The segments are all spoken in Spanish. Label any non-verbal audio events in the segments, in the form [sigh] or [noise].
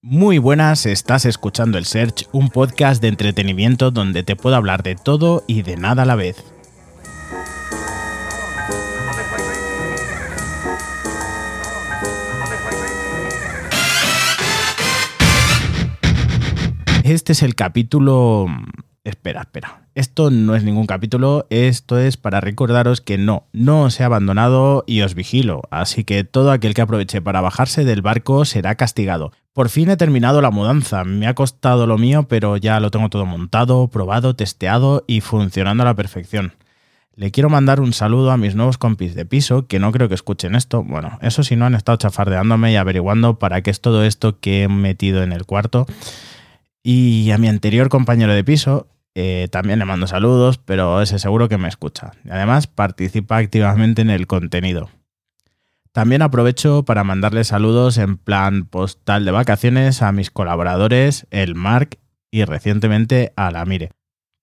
Muy buenas, estás escuchando el Search, un podcast de entretenimiento donde te puedo hablar de todo y de nada a la vez. Este es el capítulo... Espera, espera. Esto no es ningún capítulo, esto es para recordaros que no, no os he abandonado y os vigilo, así que todo aquel que aproveche para bajarse del barco será castigado. Por fin he terminado la mudanza, me ha costado lo mío, pero ya lo tengo todo montado, probado, testeado y funcionando a la perfección. Le quiero mandar un saludo a mis nuevos compis de piso, que no creo que escuchen esto. Bueno, eso si no han estado chafardeándome y averiguando para qué es todo esto que he metido en el cuarto. Y a mi anterior compañero de piso, eh, también le mando saludos, pero ese seguro que me escucha. Además participa activamente en el contenido. También aprovecho para mandarle saludos en plan postal de vacaciones a mis colaboradores, el Mark y recientemente a la Mire.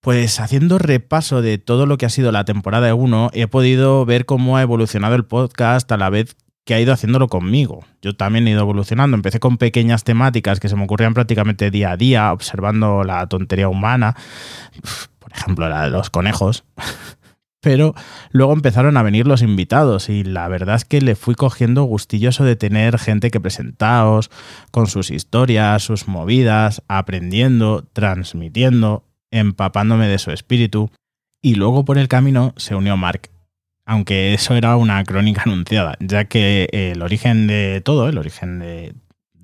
Pues haciendo repaso de todo lo que ha sido la temporada 1, he podido ver cómo ha evolucionado el podcast a la vez que ha ido haciéndolo conmigo. Yo también he ido evolucionando. Empecé con pequeñas temáticas que se me ocurrían prácticamente día a día, observando la tontería humana, por ejemplo, la de los conejos. [laughs] Pero luego empezaron a venir los invitados y la verdad es que le fui cogiendo gustilloso de tener gente que presentaos, con sus historias, sus movidas, aprendiendo, transmitiendo, empapándome de su espíritu. Y luego por el camino se unió Mark, aunque eso era una crónica [laughs] anunciada, ya que el origen de todo, el origen de,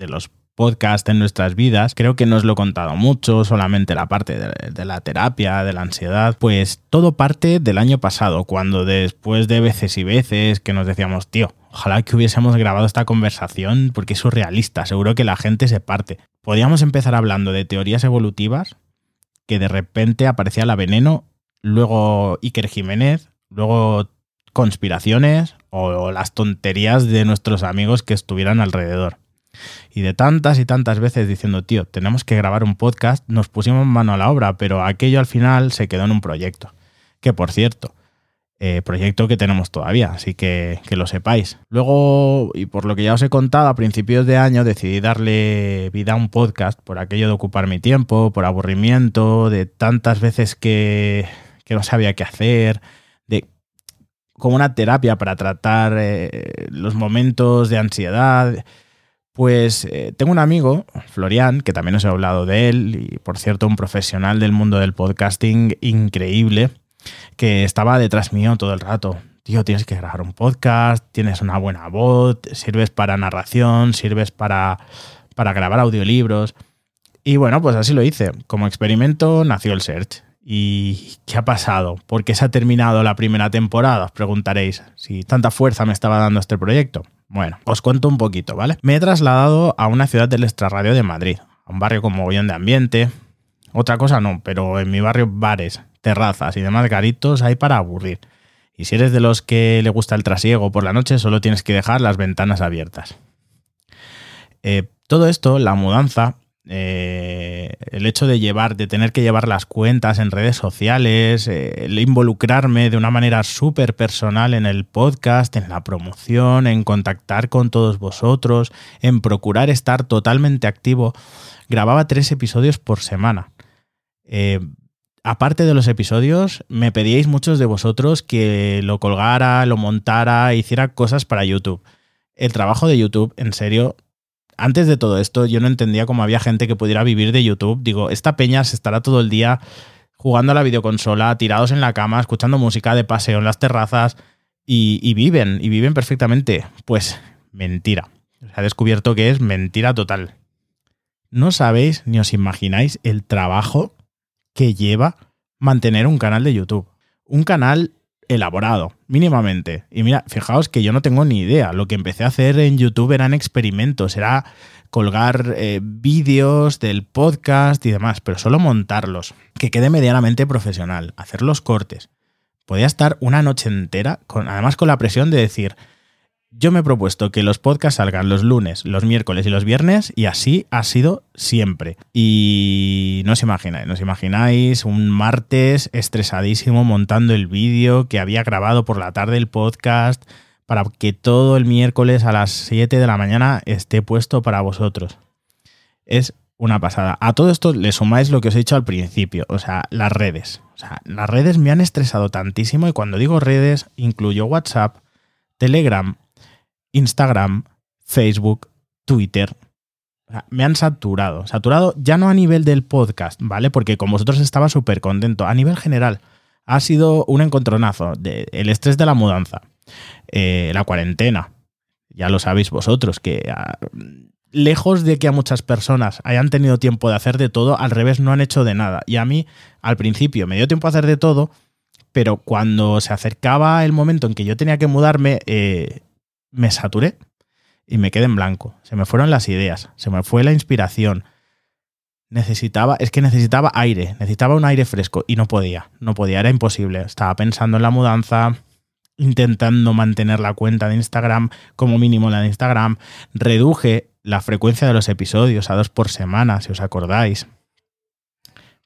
los podcasts en nuestras vidas, creo que no os lo he contado mucho, solamente la parte de, la terapia, de la ansiedad, pues todo parte del año pasado, cuando después de veces y veces que nos decíamos, tío, ojalá que hubiésemos grabado esta conversación porque es surrealista, seguro que la gente se parte. Podíamos empezar hablando de teorías evolutivas, que de repente aparecía la veneno, luego Iker Jiménez, luego conspiraciones o las tonterías de nuestros amigos que estuvieran alrededor. Y de tantas y tantas veces diciendo, tío, tenemos que grabar un podcast, nos pusimos mano a la obra, pero aquello al final se quedó en un proyecto. Que por cierto, eh, proyecto que tenemos todavía, así que que lo sepáis. Luego, y por lo que ya os he contado, a principios de año decidí darle vida a un podcast por aquello de ocupar mi tiempo, por aburrimiento, de tantas veces que, que no sabía qué hacer, como una terapia para tratar eh, los momentos de ansiedad. Pues eh, tengo un amigo, Florian, que también os he hablado de él, y por cierto, un profesional del mundo del podcasting increíble, que estaba detrás mío todo el rato. Tío, tienes que grabar un podcast, tienes una buena voz, sirves para narración, sirves para, para grabar audiolibros. Y bueno, pues así lo hice. Como experimento nació el Search. ¿Y qué ha pasado? ¿Por qué se ha terminado la primera temporada? Os preguntaréis si tanta fuerza me estaba dando este proyecto. Bueno, os cuento un poquito, ¿vale? Me he trasladado a una ciudad del extrarradio de Madrid, a un barrio con mogollón de ambiente. Otra cosa no, pero en mi barrio bares, terrazas y demás garitos hay para aburrir. Y si eres de los que le gusta el trasiego por la noche, solo tienes que dejar las ventanas abiertas. Eh, todo esto, la mudanza, eh, el hecho de llevar, de tener que llevar las cuentas en redes sociales, eh, el involucrarme de una manera súper personal en el podcast, en la promoción, en contactar con todos vosotros, en procurar estar totalmente activo. Grababa tres episodios por semana. Eh, aparte de los episodios, me pedíais muchos de vosotros que lo colgara, lo montara, hiciera cosas para YouTube. El trabajo de YouTube, en serio, antes de todo esto, yo no entendía cómo había gente que pudiera vivir de YouTube. Digo, esta peña se estará todo el día jugando a la videoconsola, tirados en la cama, escuchando música de paseo en las terrazas y, viven, y viven perfectamente. Pues mentira. Se ha descubierto que es mentira total. No sabéis ni os imagináis el trabajo que lleva mantener un canal de YouTube. Un canal elaborado, mínimamente. Y mira, fijaos que yo no tengo ni idea. Lo que empecé a hacer en YouTube eran experimentos, era colgar eh, vídeos del podcast y demás, pero solo montarlos, que quede medianamente profesional, hacer los cortes. Podía estar una noche entera, con, además con la presión de decir, yo me he propuesto que los podcasts salgan los lunes, los miércoles y los viernes y así ha sido siempre. Y no os imagináis, no os imagináis un martes estresadísimo montando el vídeo que había grabado por la tarde el podcast para que todo el miércoles a las 7 de la mañana esté puesto para vosotros. Es una pasada. A todo esto le sumáis lo que os he dicho al principio, o sea, las redes. O sea, las redes me han estresado tantísimo y cuando digo redes incluyo WhatsApp, Telegram, Instagram, Facebook, Twitter. me han saturado. Saturado ya no a nivel del podcast, ¿vale? Porque con vosotros estaba súper contento. A nivel general, ha sido un encontronazo. De, el estrés de la mudanza, eh, la cuarentena. Ya lo sabéis vosotros, que ah, lejos de que a muchas personas hayan tenido tiempo de hacer de todo, al revés no han hecho de nada. Y a mí, al principio, me dio tiempo a hacer de todo, pero cuando se acercaba el momento en que yo tenía que mudarme, eh, me saturé y me quedé en blanco. Se me fueron las ideas, se me fue la inspiración. Necesitaba, es que necesitaba aire, necesitaba un aire fresco y no podía, no podía, era imposible. Estaba pensando en la mudanza, intentando mantener la cuenta de Instagram, como mínimo la de Instagram. Reduje la frecuencia de los episodios a dos por semana, si os acordáis.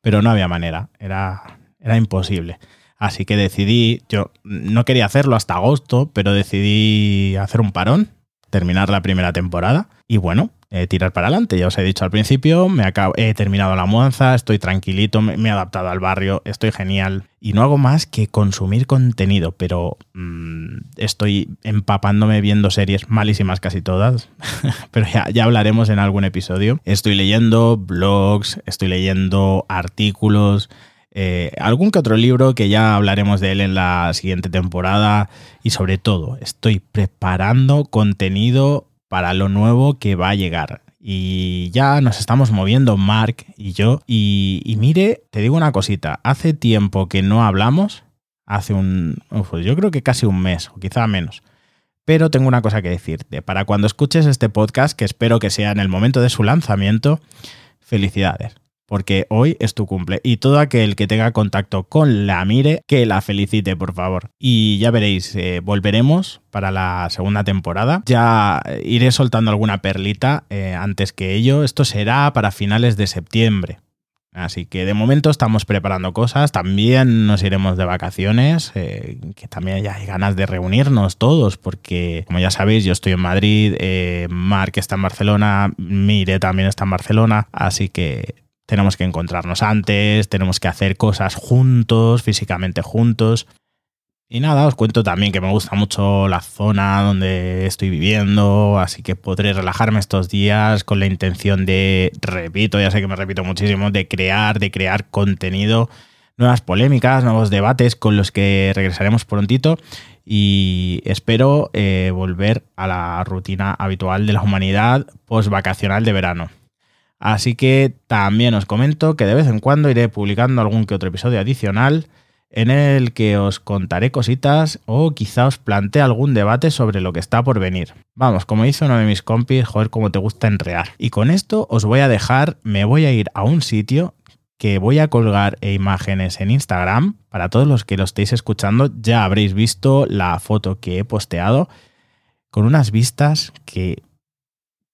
Pero no había manera, era, era imposible. Así que decidí, yo no quería hacerlo hasta agosto, pero decidí hacer un parón terminar la primera temporada y bueno, eh, tirar para adelante. Ya os he dicho al principio, me he terminado la mudanza, estoy tranquilito, me, he adaptado al barrio, estoy genial y no hago más que consumir contenido, pero mm, estoy empapándome viendo series malísimas casi todas, [laughs] pero ya hablaremos en algún episodio. Estoy leyendo blogs, estoy leyendo artículos. Eh, algún que otro libro que ya hablaremos de él en la siguiente temporada y sobre todo estoy preparando contenido para lo nuevo que va a llegar. Y ya nos estamos moviendo Mark y yo. Y, mire, te digo una cosita, hace tiempo que no hablamos, hace un, pues yo creo que casi un mes o quizá menos. Pero tengo una cosa que decirte. Para cuando escuches este podcast, que espero que sea en el momento de su lanzamiento, felicidades porque hoy es tu cumple. Y todo aquel que tenga contacto con la Mire, que la felicite, por favor. Y ya veréis, eh, volveremos para la segunda temporada. Ya iré soltando alguna perlita eh, antes que ello. Esto será para finales de septiembre. Así que de momento estamos preparando cosas. También nos iremos de vacaciones, eh, que también ya hay ganas de reunirnos todos, porque como ya sabéis, yo estoy en Madrid, Mark está en Barcelona, Mire también está en Barcelona, así que tenemos que encontrarnos antes, tenemos que hacer cosas juntos, físicamente juntos. Y nada, os cuento también que me gusta mucho la zona donde estoy viviendo, así que podré relajarme estos días con la intención de, repito, ya sé que me repito muchísimo, de crear, de crear contenido, nuevas polémicas, nuevos debates con los que regresaremos prontito y espero eh, volver a la rutina habitual de la humanidad post vacacional de verano. Así que también os comento que de vez en cuando iré publicando algún que otro episodio adicional en el que os contaré cositas o quizá os plantee algún debate sobre lo que está por venir. Vamos, como hizo uno de mis compis, joder, cómo te gusta enrear. Y con esto os voy a dejar, me voy a ir a un sitio que voy a colgar imágenes en Instagram. Para todos los que lo estéis escuchando, ya habréis visto la foto que he posteado con unas vistas que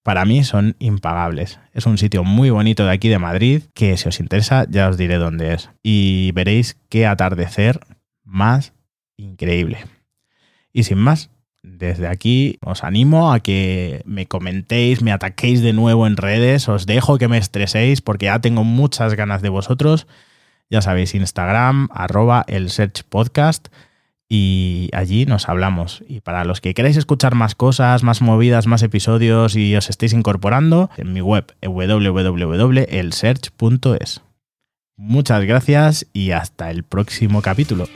para mí son impagables. Es un sitio muy bonito de aquí de Madrid que si os interesa ya os diré dónde es. Y veréis qué atardecer más increíble. Y sin más, desde aquí os animo a que me comentéis, me ataquéis de nuevo en redes, os dejo que me estreséis porque ya tengo muchas ganas de vosotros. Ya sabéis, Instagram, arroba el Search Podcast y allí nos hablamos. Y para los que queráis escuchar más cosas, más movidas, más episodios y os estéis incorporando, en mi web www.elsearch.es. Muchas gracias y hasta el próximo capítulo.